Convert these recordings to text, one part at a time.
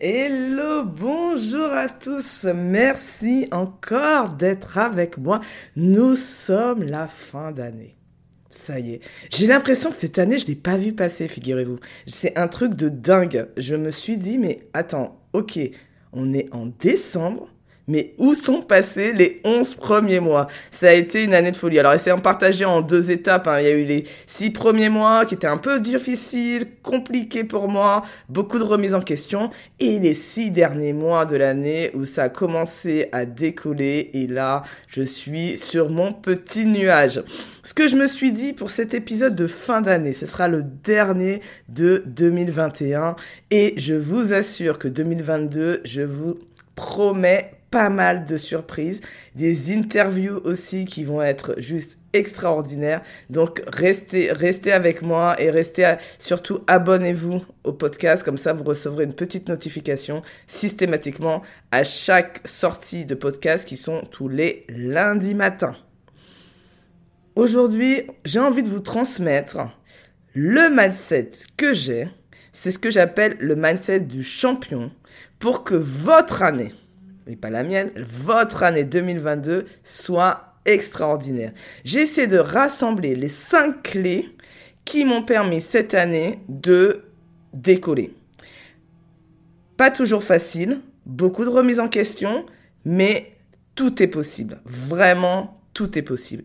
Hello, bonjour à tous. Merci encore d'être avec moi. Nous sommes la fin d'année. Ça y est. J'ai l'impression que cette année, je l'ai pas vu passer, figurez-vous. C'est un truc de dingue. Je me suis dit, mais attends, ok, on est en décembre. Mais où sont passés les 11 premiers mois? Ça a été une année de folie. Alors, essayons de partager en deux étapes. Hein. Il y a eu les six premiers mois qui étaient un peu difficiles, compliqués pour moi, beaucoup de remises en question. Et les six derniers mois de l'année où ça a commencé à décoller. Et là, je suis sur mon petit nuage. Ce que je me suis dit pour cet épisode de fin d'année, ce sera le dernier de 2021. Et je vous assure que 2022, je vous promets pas mal de surprises, des interviews aussi qui vont être juste extraordinaires. Donc restez, restez avec moi et restez surtout abonnez-vous au podcast comme ça vous recevrez une petite notification systématiquement à chaque sortie de podcast qui sont tous les lundis matins. Aujourd'hui, j'ai envie de vous transmettre le mindset que j'ai. C'est ce que j'appelle le mindset du champion pour que votre année mais pas la mienne, votre année 2022 soit extraordinaire. J'ai essayé de rassembler les cinq clés qui m'ont permis cette année de décoller. Pas toujours facile, beaucoup de remises en question, mais tout est possible. Vraiment, tout est possible.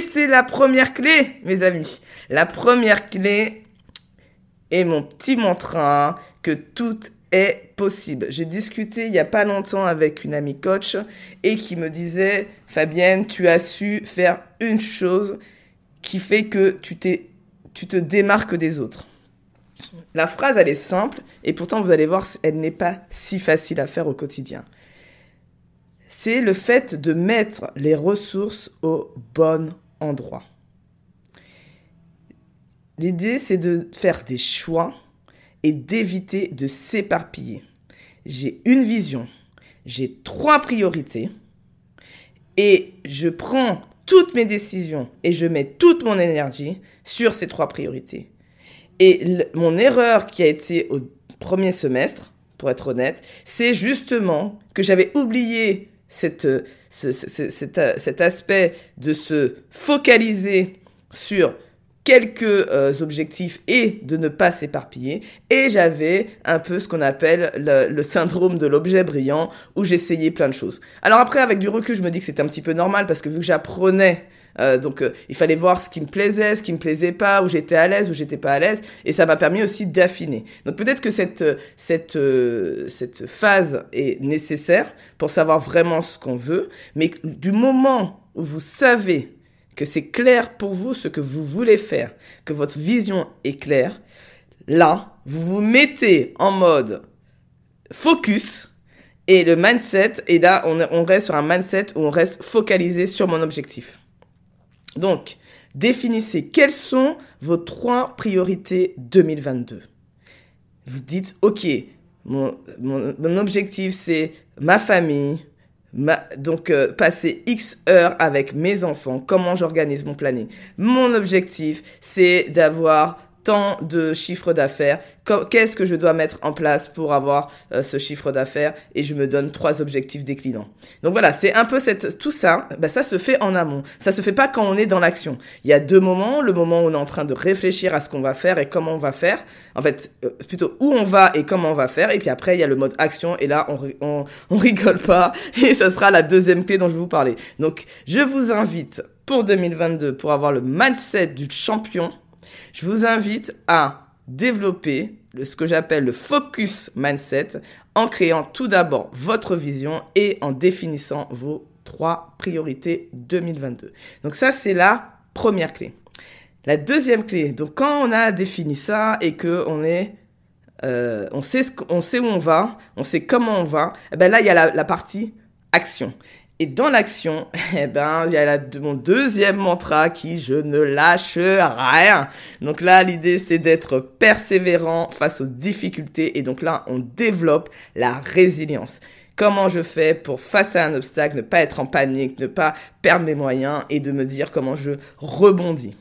C'est la première clé, mes amis. La première clé est mon petit mantra que tout est possible. J'ai discuté il n'y a pas longtemps avec une amie coach et qui me disait, Fabienne, tu as su faire une chose qui fait que tu te démarques des autres. La phrase, elle est simple et pourtant, vous allez voir, elle n'est pas si facile à faire au quotidien c'est le fait de mettre les ressources au bon endroit. L'idée, c'est de faire des choix et d'éviter de s'éparpiller. J'ai une vision, j'ai trois priorités et je prends toutes mes décisions et je mets toute mon énergie sur ces trois priorités. Et mon erreur qui a été au premier semestre, pour être honnête, c'est justement que j'avais oublié cette, cet, aspect de se focaliser sur quelques euh, objectifs et de ne pas s'éparpiller. Et j'avais un peu ce qu'on appelle le, syndrome de l'objet brillant, où j'essayais plein de choses. Alors après, avec du recul, je me dis que c'était un petit peu normal, parce que vu que j'apprenais euh, donc euh, il fallait voir ce qui me plaisait, ce qui me plaisait pas, où j'étais à l'aise, où j'étais pas à l'aise, et ça m'a permis aussi d'affiner. Donc peut-être que cette euh, cette cette phase est nécessaire pour savoir vraiment ce qu'on veut, mais du moment où vous savez que c'est clair pour vous ce que vous voulez faire, que votre vision est claire, là, vous vous mettez en mode focus et le mindset, et là, on, reste sur un mindset où on reste focalisé sur mon objectif. Donc, définissez quelles sont vos trois priorités 2022. Vous dites, OK, mon, objectif, c'est ma famille, donc euh, passer X heures avec mes enfants, comment j'organise mon planning. Mon objectif, c'est d'avoir tant de chiffre d'affaires, qu'est-ce que je dois mettre en place pour avoir euh, ce chiffre d'affaires? Et je me donne trois objectifs déclinants. Donc voilà, c'est un peu cette tout ça, bah, ça se fait en amont. Ça se fait pas quand on est dans l'action. Il y a deux moments, le moment où on est en train de réfléchir à ce qu'on va faire et comment on va faire. En fait, euh, plutôt où on va et comment on va faire et puis après il y a le mode action et là on on, on rigole pas et ça sera la deuxième clé dont je vais vous parler. Donc, je vous invite pour 2022 pour avoir le mindset du champion je vous invite à développer ce que j'appelle le focus mindset en créant tout d'abord votre vision et en définissant vos trois priorités 2022. Donc ça, c'est la première clé. La deuxième clé, donc quand on a défini ça et que on est, euh, on sait ce sait où on va, on sait comment on va, eh ben là il y a la partie action. Et dans l'action, eh ben, il y a mon deuxième mantra qui je ne lâche rien. Donc là, l'idée, c'est d'être persévérant face aux difficultés. Et donc là, on développe la résilience. Comment je fais pour, face à un obstacle, ne pas être en panique, ne pas perdre mes moyens et de me dire comment je rebondis?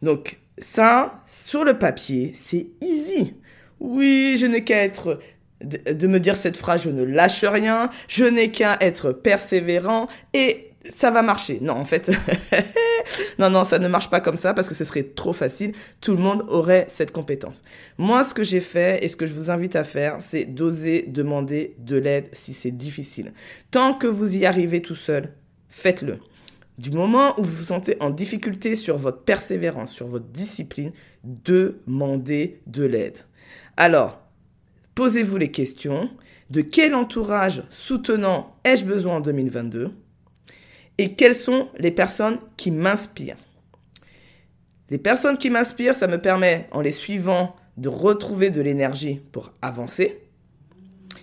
Donc ça, sur le papier, c'est easy. Oui, je n'ai qu'à être de me dire cette phrase, je ne lâche rien, je n'ai qu'à être persévérant et ça va marcher. Non, en fait, non, non, ça ne marche pas comme ça parce que ce serait trop facile. Tout le monde aurait cette compétence. Moi, ce que j'ai fait et ce que je vous invite à faire, c'est d'oser demander de l'aide si c'est difficile. Tant que vous y arrivez tout seul, faites-le. Du moment où vous vous sentez en difficulté sur votre persévérance, sur votre discipline, demandez de l'aide. Alors, Posez-vous les questions. De quel entourage soutenant ai-je besoin en 2022 Et quelles sont les personnes qui m'inspirent? Les personnes qui m'inspirent, ça me permet, en les suivant, de retrouver de l'énergie pour avancer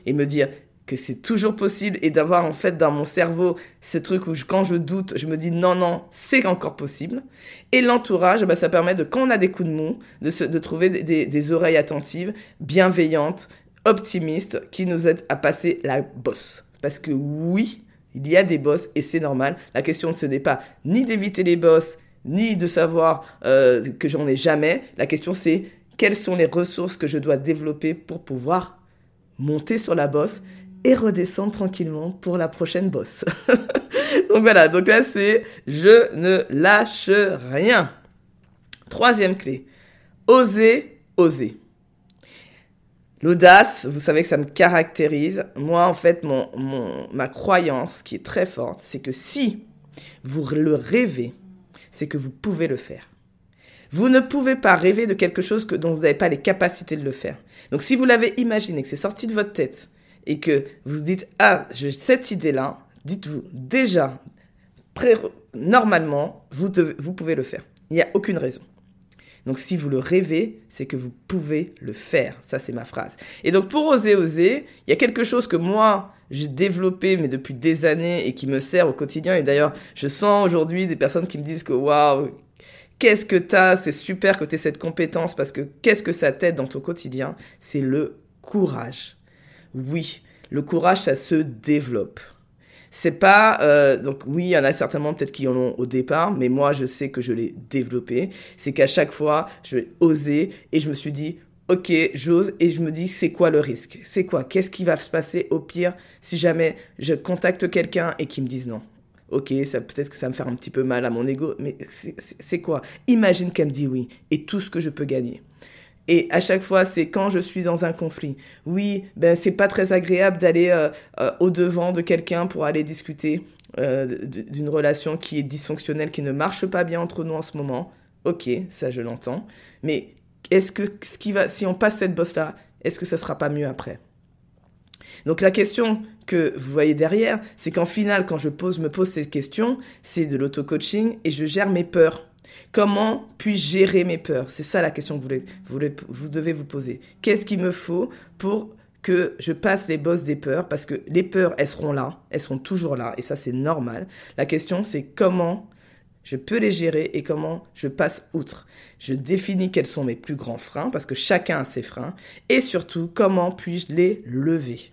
et me dire que c'est toujours possible et d'avoir en fait dans mon cerveau ce truc où quand je doute, je me dis non, non, c'est encore possible. Et l'entourage, bah, ça permet de, quand on a des coups de mou, de, de trouver des, oreilles attentives, bienveillantes, optimiste qui nous aide à passer la bosse. Parce que oui, il y a des bosses et c'est normal. La question ce n'est pas ni d'éviter les bosses, ni de savoir euh, que j'en ai jamais. La question c'est quelles sont les ressources que je dois développer pour pouvoir monter sur la bosse et redescendre tranquillement pour la prochaine bosse. donc voilà, donc là c'est je ne lâche rien. Troisième clé, oser, oser. L'audace, vous savez que ça me caractérise. Moi, en fait, mon, mon, ma croyance qui est très forte, c'est que si vous le rêvez, c'est que vous pouvez le faire. Vous ne pouvez pas rêver de quelque chose que, dont vous n'avez pas les capacités de le faire. Donc si vous l'avez imaginé, que c'est sorti de votre tête, et que vous dites, ah, j'ai cette idée-là, dites-vous déjà, normalement, vous, vous pouvez le faire. Il n'y a aucune raison. Donc si vous le rêvez, c'est que vous pouvez le faire. Ça, c'est ma phrase. Et donc pour oser, oser, il y a quelque chose que moi, j'ai développé, mais depuis des années, et qui me sert au quotidien. Et d'ailleurs, je sens aujourd'hui des personnes qui me disent que waouh, qu'est-ce que t'as, c'est super que tu cette compétence, parce que qu'est-ce que ça t'aide dans ton quotidien? C'est le courage. Oui, le courage, ça se développe. C'est pas euh, donc oui, il y en a certainement peut-être qui en ont au départ, mais moi je sais que je l'ai développé. C'est qu'à chaque fois, je vais oser et je me suis dit ok, j'ose et je me dis c'est quoi le risque? C'est quoi? Qu'est-ce qui va se passer au pire si jamais je contacte quelqu'un et qu'il me dise non? Ok, ça peut-être que ça va me faire un petit peu mal à mon ego, mais c'est quoi? Imagine qu'elle me dit oui et tout ce que je peux gagner. Et à chaque fois, c'est quand je suis dans un conflit. Oui, ben c'est pas très agréable d'aller euh, euh, au devant de quelqu'un pour aller discuter euh, d'une relation qui est dysfonctionnelle, qui ne marche pas bien entre nous en ce moment. Ok, ça je l'entends. Mais est-ce que ce qui va, si on passe cette bosse là, est-ce que ça sera pas mieux après? Donc la question que vous voyez derrière, c'est qu'en final, quand je pose, me pose cette question, c'est de l'auto-coaching et je gère mes peurs. Comment puis-je gérer mes peurs? C'est ça la question que vous, devez vous poser. Qu'est-ce qu'il me faut pour que je passe les bosses des peurs? Parce que les peurs, elles seront là, elles seront toujours là, et ça c'est normal. La question c'est comment je peux les gérer et comment je passe outre. Je définis quels sont mes plus grands freins, parce que chacun a ses freins, et surtout comment puis-je les lever?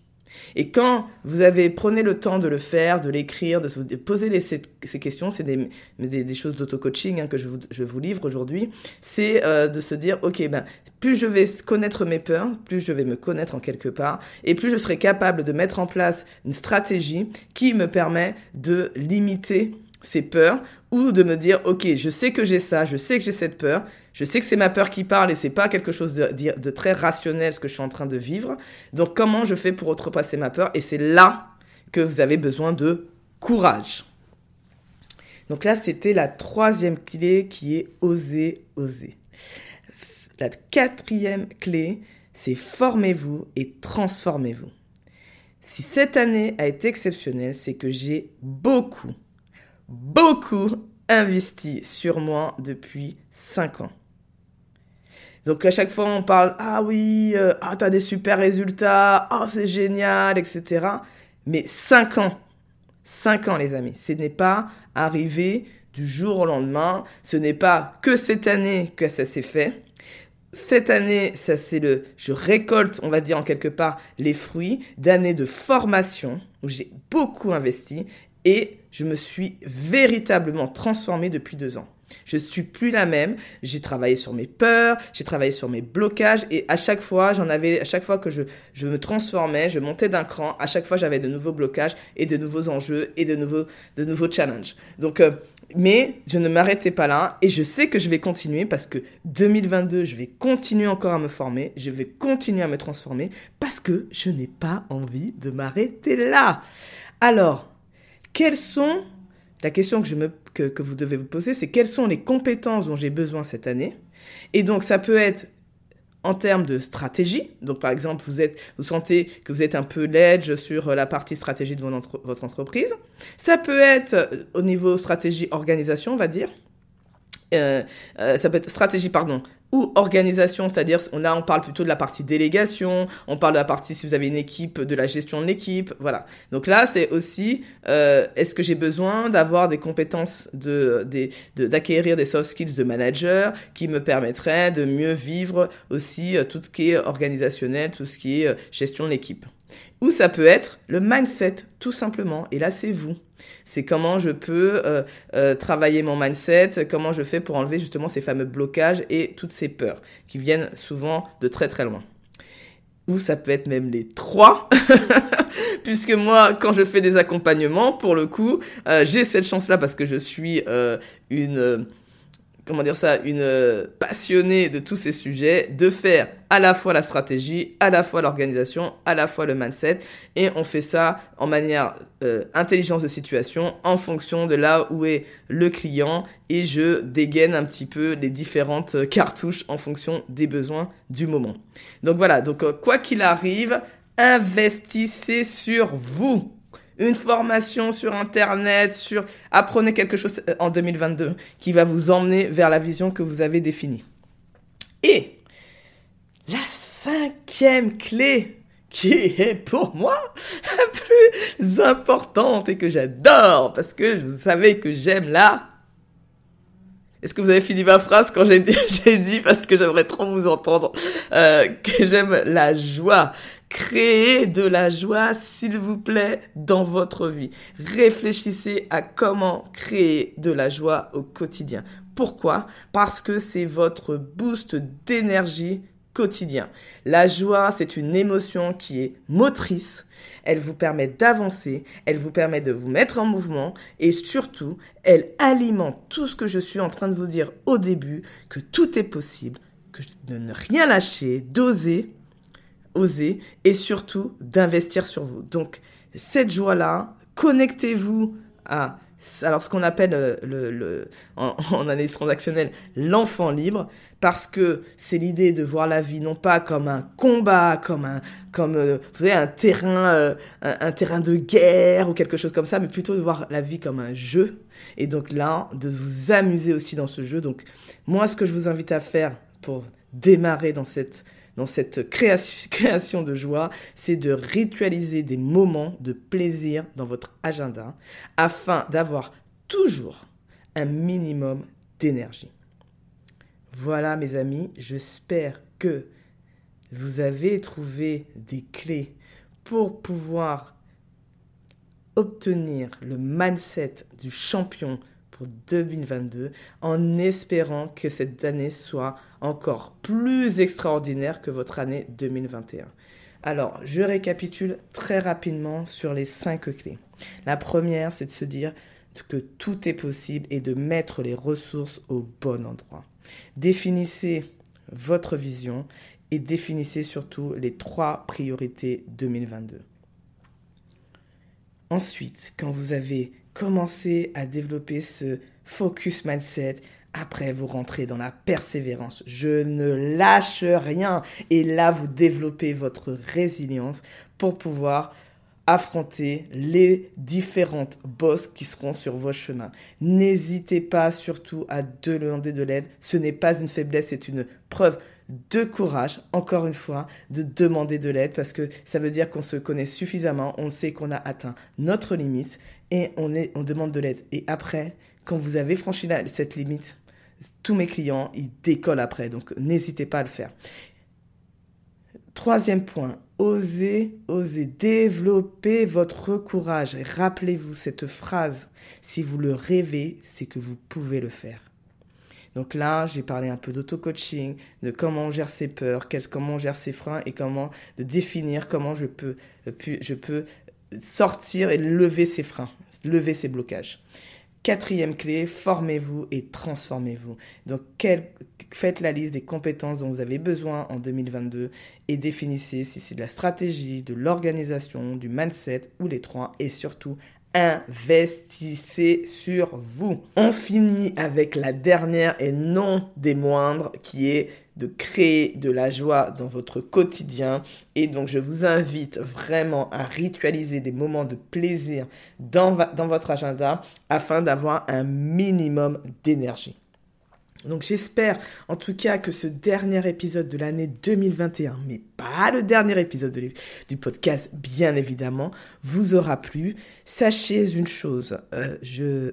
Et quand vous avez prenez le temps de le faire, de l'écrire, de, de poser ces, questions, c'est des, choses d'auto-coaching hein, que je vous, je vous livre aujourd'hui, c'est euh, de se dire, ok, ben, plus je vais connaître mes peurs, plus je vais me connaître en quelque part, et plus je serai capable de mettre en place une stratégie qui me permet de limiter ces peurs ou de me dire ok je sais que j'ai ça je sais que j'ai cette peur je sais que c'est ma peur qui parle et c'est pas quelque chose de, très rationnel ce que je suis en train de vivre. Donc comment je fais pour outrepasser ma peur? Et c'est là que vous avez besoin de courage. Donc là c'était la troisième clé qui est oser oser. La quatrième clé c'est formez-vous et transformez-vous. Si cette année a été exceptionnelle, c'est que j'ai beaucoup, beaucoup investi sur moi depuis 5 ans. Donc à chaque fois on parle ah oui euh, ah t'as des super résultats ah c'est génial etc. Mais 5 ans 5 ans les amis ce n'est pas arrivé du jour au lendemain ce n'est pas que cette année que ça s'est fait cette année, ça c'est le, je récolte, on va dire en quelque part, les fruits d'années de formation où j'ai beaucoup investi et je me suis véritablement transformée depuis deux ans. Je suis plus la même. J'ai travaillé sur mes peurs, j'ai travaillé sur mes blocages et à chaque fois, j'en avais, à chaque fois que je, je me transformais, je montais d'un cran, à chaque fois j'avais de nouveaux blocages et de nouveaux enjeux et de nouveaux, de nouveaux challenges. Donc, euh, mais je ne m'arrêtais pas là et je sais que je vais continuer parce que 2022, je vais continuer encore à me former, je vais continuer à me transformer parce que je n'ai pas envie de m'arrêter là. Alors, quelles sont, la question que, je me, que, vous devez vous poser, c'est quelles sont les compétences dont j'ai besoin cette année Et donc, ça peut être en termes de stratégie. Donc, par exemple, vous, êtes, vous sentez que vous êtes un peu ledge sur la partie stratégie de votre entreprise. Ça peut être euh, au niveau stratégie organisation, on va dire. Euh, euh, ça peut être stratégie, pardon, ou organisation, c'est-à-dire là on parle plutôt de la partie délégation, on parle de la partie si vous avez une équipe, de la gestion de l'équipe, voilà. Donc là c'est aussi euh, est-ce que j'ai besoin d'avoir des compétences de d'acquérir des soft skills de manager qui me permettraient de mieux vivre aussi tout ce qui est organisationnel, tout ce qui est gestion de l'équipe? Ou ça peut être le mindset, tout simplement. Et là, c'est vous. C'est comment je peux euh, euh, travailler mon mindset, comment je fais pour enlever justement ces fameux blocages et toutes ces peurs qui viennent souvent de très très loin. Ou ça peut être même les trois, puisque moi, quand je fais des accompagnements, pour le coup, euh, j'ai cette chance-là parce que je suis une comment dire ça, une euh, passionnée de tous ces sujets, de faire à la fois la stratégie, à la fois l'organisation, à la fois le mindset, et on fait ça en manière euh, intelligence de situation, en fonction de là où est le client, et je dégaine un petit peu les différentes euh, cartouches en fonction des besoins du moment. Donc voilà, donc quoi qu'il arrive, investissez sur vous une formation sur Internet, sur apprenez quelque chose euh, en 2022 qui va vous emmener vers la vision que vous avez définie. Et la cinquième clé qui est pour moi la plus importante et que j'adore parce que vous savez que j'aime la... Est-ce que vous avez fini ma phrase quand j'ai dit, j'ai dit parce que j'aimerais trop vous entendre euh, que j'aime la joie, Créez de la joie, s'il vous plaît, dans votre vie. Réfléchissez à comment créer de la joie au quotidien. Pourquoi? Parce que c'est votre boost d'énergie quotidien. La joie, c'est une émotion qui est motrice. Elle vous permet d'avancer, elle vous permet de vous mettre en mouvement et surtout, elle alimente tout ce que je suis en train de vous dire au début, que tout est possible, que de ne rien lâcher, d'oser et surtout d'investir sur vous. Donc, cette joie-là, connectez-vous à alors ce qu'on appelle euh, le, en, analyse transactionnelle l'enfant libre parce que c'est l'idée de voir la vie non pas comme un combat comme un comme euh, vous savez un terrain euh, un, terrain de guerre ou quelque chose comme ça mais plutôt de voir la vie comme un jeu et donc là de vous amuser aussi dans ce jeu donc moi ce que je vous invite à faire pour démarrer dans cette dans cette création, de joie, c'est de ritualiser des moments de plaisir dans votre agenda afin d'avoir toujours un minimum d'énergie. Voilà mes amis, j'espère que vous avez trouvé des clés pour pouvoir obtenir le mindset du champion pour 2022 en espérant que cette année soit encore plus extraordinaire que votre année 2021. Alors, je récapitule très rapidement sur les cinq clés. La première, c'est de se dire que tout est possible et de mettre les ressources au bon endroit. Définissez votre vision et définissez surtout les trois priorités 2022. Ensuite, quand vous avez commencez à développer ce focus mindset. Après, vous rentrez dans la persévérance. Je ne lâche rien. Et là, vous développez votre résilience pour pouvoir affronter les différentes bosses qui seront sur vos chemins. N'hésitez pas surtout à demander de l'aide. Ce n'est pas une faiblesse, c'est une preuve de courage, encore une fois, de demander de l'aide parce que ça veut dire qu'on se connaît suffisamment, on sait qu'on a atteint notre limite et on, est, on demande de l'aide. Et après, quand vous avez franchi cette limite, tous mes clients, ils décollent après. Donc, n'hésitez pas à le faire. Troisième point, osez, osez développer votre courage. Rappelez-vous cette phrase. Si vous le rêvez, c'est que vous pouvez le faire. Donc là, j'ai parlé un peu d'auto-coaching, de comment on gère ses peurs, comment on gère ses freins et comment de définir comment je peux, je peux sortir et lever ses freins, lever ses blocages. Quatrième clé, formez-vous et transformez-vous. Donc, faites la liste des compétences dont vous avez besoin en 2022 et définissez si c'est de la stratégie, de l'organisation, du mindset ou les trois. Et surtout, investissez sur vous. On finit avec la dernière et non des moindres qui est de créer de la joie dans votre quotidien. Et donc, je vous invite vraiment à ritualiser des moments de plaisir dans, votre agenda afin d'avoir un minimum d'énergie. Donc j'espère en tout cas que ce dernier épisode de l'année 2021, mais pas le dernier épisode du podcast bien évidemment, vous aura plu. Sachez une chose, euh,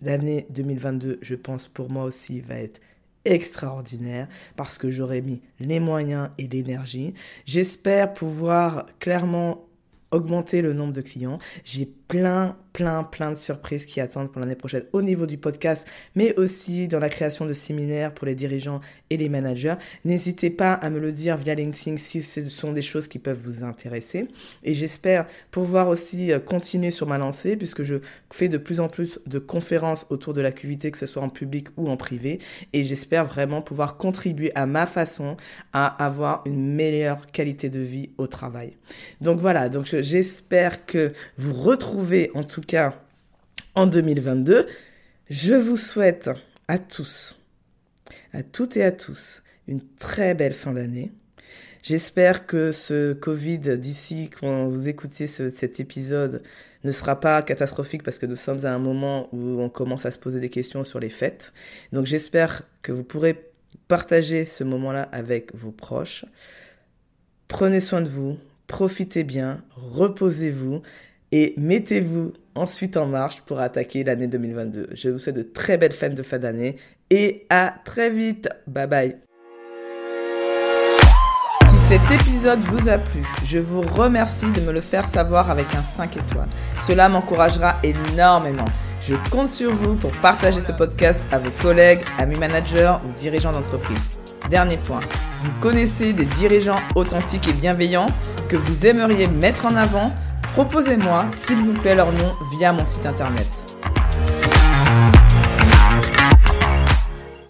l'année 2022, je pense pour moi aussi va être extraordinaire parce que j'aurai mis les moyens et l'énergie. J'espère pouvoir clairement augmenter le nombre de clients. J'ai plein, plein, plein de surprises qui attendent pour l'année prochaine au niveau du podcast, mais aussi dans la création de séminaires pour les dirigeants et les managers. N'hésitez pas à me le dire via LinkedIn si ce sont des choses qui peuvent vous intéresser. Et j'espère pouvoir aussi euh, continuer sur ma lancée puisque je fais de plus en plus de conférences autour de la QVT, que ce soit en public ou en privé. Et j'espère vraiment pouvoir contribuer à ma façon à avoir une meilleure qualité de vie au travail. Donc voilà, donc j'espère que vous retrouvez en tout cas en 2022. Je vous souhaite à tous, à toutes et à tous, une très belle fin d'année. J'espère que ce Covid d'ici, quand vous écoutez cet épisode, ne sera pas catastrophique parce que nous sommes à un moment où on commence à se poser des questions sur les fêtes. Donc j'espère que vous pourrez partager ce moment-là avec vos proches. Prenez soin de vous, profitez bien, reposez-vous et mettez-vous ensuite en marche pour attaquer l'année 2022. Je vous souhaite de très belles fêtes de fin d'année et à très vite. Bye bye. Si cet épisode vous a plu, je vous remercie de me le faire savoir avec un 5 étoiles. Cela m'encouragera énormément. Je compte sur vous pour partager ce podcast à vos collègues, amis managers ou dirigeants d'entreprise. Dernier point, vous connaissez des dirigeants authentiques et bienveillants que vous aimeriez mettre en avant Proposez-moi, s'il vous plaît, leur nom via mon site internet.